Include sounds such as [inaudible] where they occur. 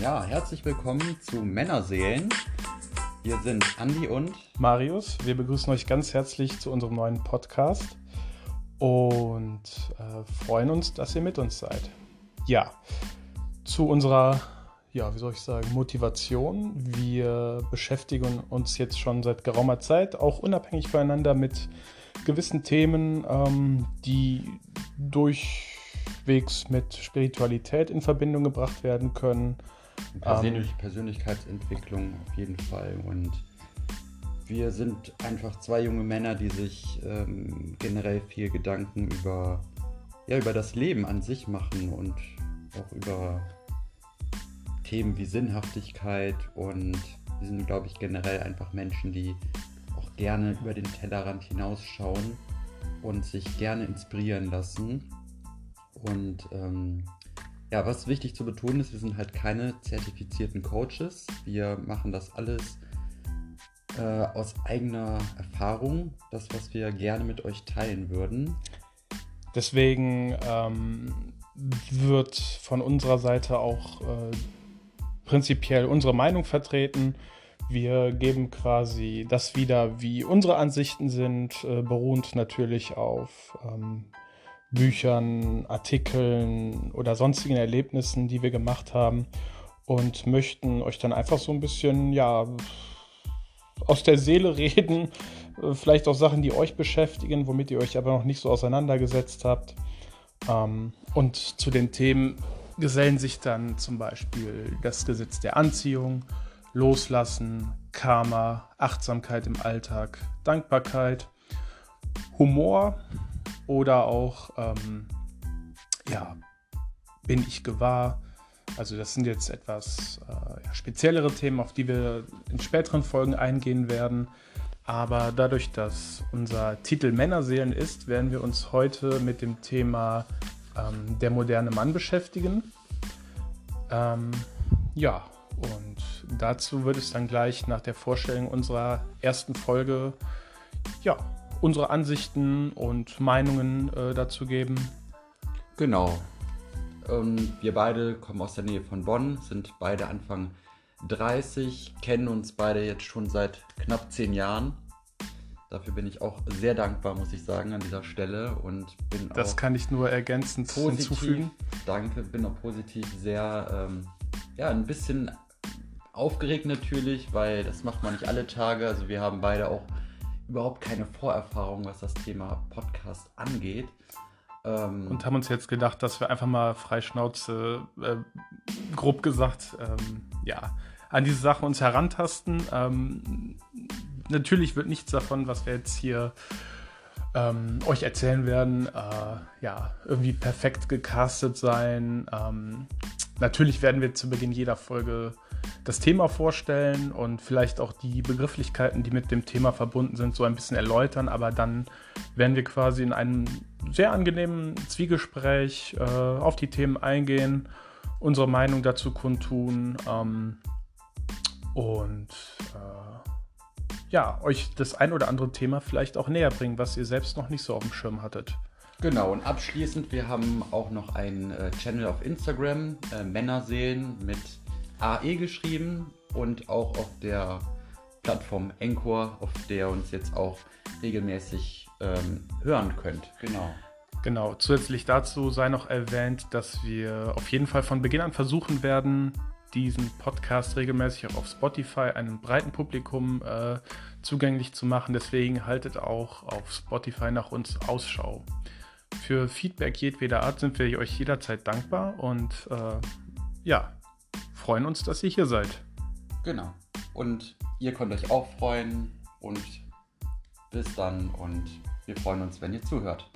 Ja, herzlich willkommen zu Männerseelen. Wir sind Andi und Marius. Wir begrüßen euch ganz herzlich zu unserem neuen Podcast und äh, freuen uns, dass ihr mit uns seid. Ja, zu unserer, ja, wie soll ich sagen, Motivation. Wir beschäftigen uns jetzt schon seit geraumer Zeit, auch unabhängig voneinander, mit gewissen Themen, ähm, die durchwegs mit Spiritualität in Verbindung gebracht werden können. Persönlich, Persönlichkeitsentwicklung auf jeden Fall. Und wir sind einfach zwei junge Männer, die sich ähm, generell viel Gedanken über, ja, über das Leben an sich machen und auch über Themen wie Sinnhaftigkeit. Und wir sind, glaube ich, generell einfach Menschen, die auch gerne über den Tellerrand hinausschauen und sich gerne inspirieren lassen. Und ähm, ja, was wichtig zu betonen ist, wir sind halt keine zertifizierten Coaches. Wir machen das alles äh, aus eigener Erfahrung, das, was wir gerne mit euch teilen würden. Deswegen ähm, wird von unserer Seite auch äh, prinzipiell unsere Meinung vertreten. Wir geben quasi das wieder, wie unsere Ansichten sind, äh, beruhend natürlich auf ähm, Büchern, Artikeln oder sonstigen Erlebnissen, die wir gemacht haben und möchten euch dann einfach so ein bisschen, ja, aus der Seele [laughs] reden, vielleicht auch Sachen, die euch beschäftigen, womit ihr euch aber noch nicht so auseinandergesetzt habt. Ähm, und zu den Themen gesellen sich dann zum Beispiel das Gesetz der Anziehung, Loslassen, Karma, Achtsamkeit im Alltag, Dankbarkeit, Humor, oder auch, ähm, ja, bin ich gewahr? Also das sind jetzt etwas äh, speziellere Themen, auf die wir in späteren Folgen eingehen werden. Aber dadurch, dass unser Titel Männerseelen ist, werden wir uns heute mit dem Thema ähm, der moderne Mann beschäftigen. Ähm, ja, und dazu wird es dann gleich nach der Vorstellung unserer ersten Folge ja, unsere Ansichten und Meinungen äh, dazu geben. Genau. Ähm, wir beide kommen aus der Nähe von Bonn, sind beide Anfang 30, kennen uns beide jetzt schon seit knapp zehn Jahren. Dafür bin ich auch sehr dankbar, muss ich sagen, an dieser Stelle. Und bin das kann ich nur ergänzend positiv, hinzufügen. Danke, bin auch positiv sehr, ähm, ja, ein bisschen aufgeregt natürlich, weil das macht man nicht alle Tage. Also wir haben beide auch überhaupt keine Vorerfahrung, was das Thema Podcast angeht. Ähm, und haben uns jetzt gedacht, dass wir einfach mal freischnauze, äh, grob gesagt, ähm, ja, an diese Sache uns herantasten. Ähm, natürlich wird nichts davon, was wir jetzt hier ähm, euch erzählen werden, äh, ja, irgendwie perfekt gecastet sein. Natürlich werden wir zu Beginn jeder Folge das Thema vorstellen und vielleicht auch die Begrifflichkeiten, die mit dem Thema verbunden sind, so ein bisschen erläutern. Aber dann werden wir quasi in einem sehr angenehmen Zwiegespräch äh, auf die Themen eingehen, unsere Meinung dazu kundtun ähm, und äh, ja, euch das ein oder andere Thema vielleicht auch näher bringen, was ihr selbst noch nicht so auf dem Schirm hattet. Genau, und abschließend, wir haben auch noch einen äh, Channel auf Instagram, äh, Männerseelen mit AE geschrieben und auch auf der Plattform Encore, auf der ihr uns jetzt auch regelmäßig ähm, hören könnt. Genau. Genau, zusätzlich dazu sei noch erwähnt, dass wir auf jeden Fall von Beginn an versuchen werden, diesen Podcast regelmäßig auch auf Spotify einem breiten Publikum äh, zugänglich zu machen. Deswegen haltet auch auf Spotify nach uns Ausschau. Für Feedback jedweder Art sind wir euch jederzeit dankbar und äh, ja, freuen uns, dass ihr hier seid. Genau. Und ihr könnt euch auch freuen und bis dann und wir freuen uns, wenn ihr zuhört.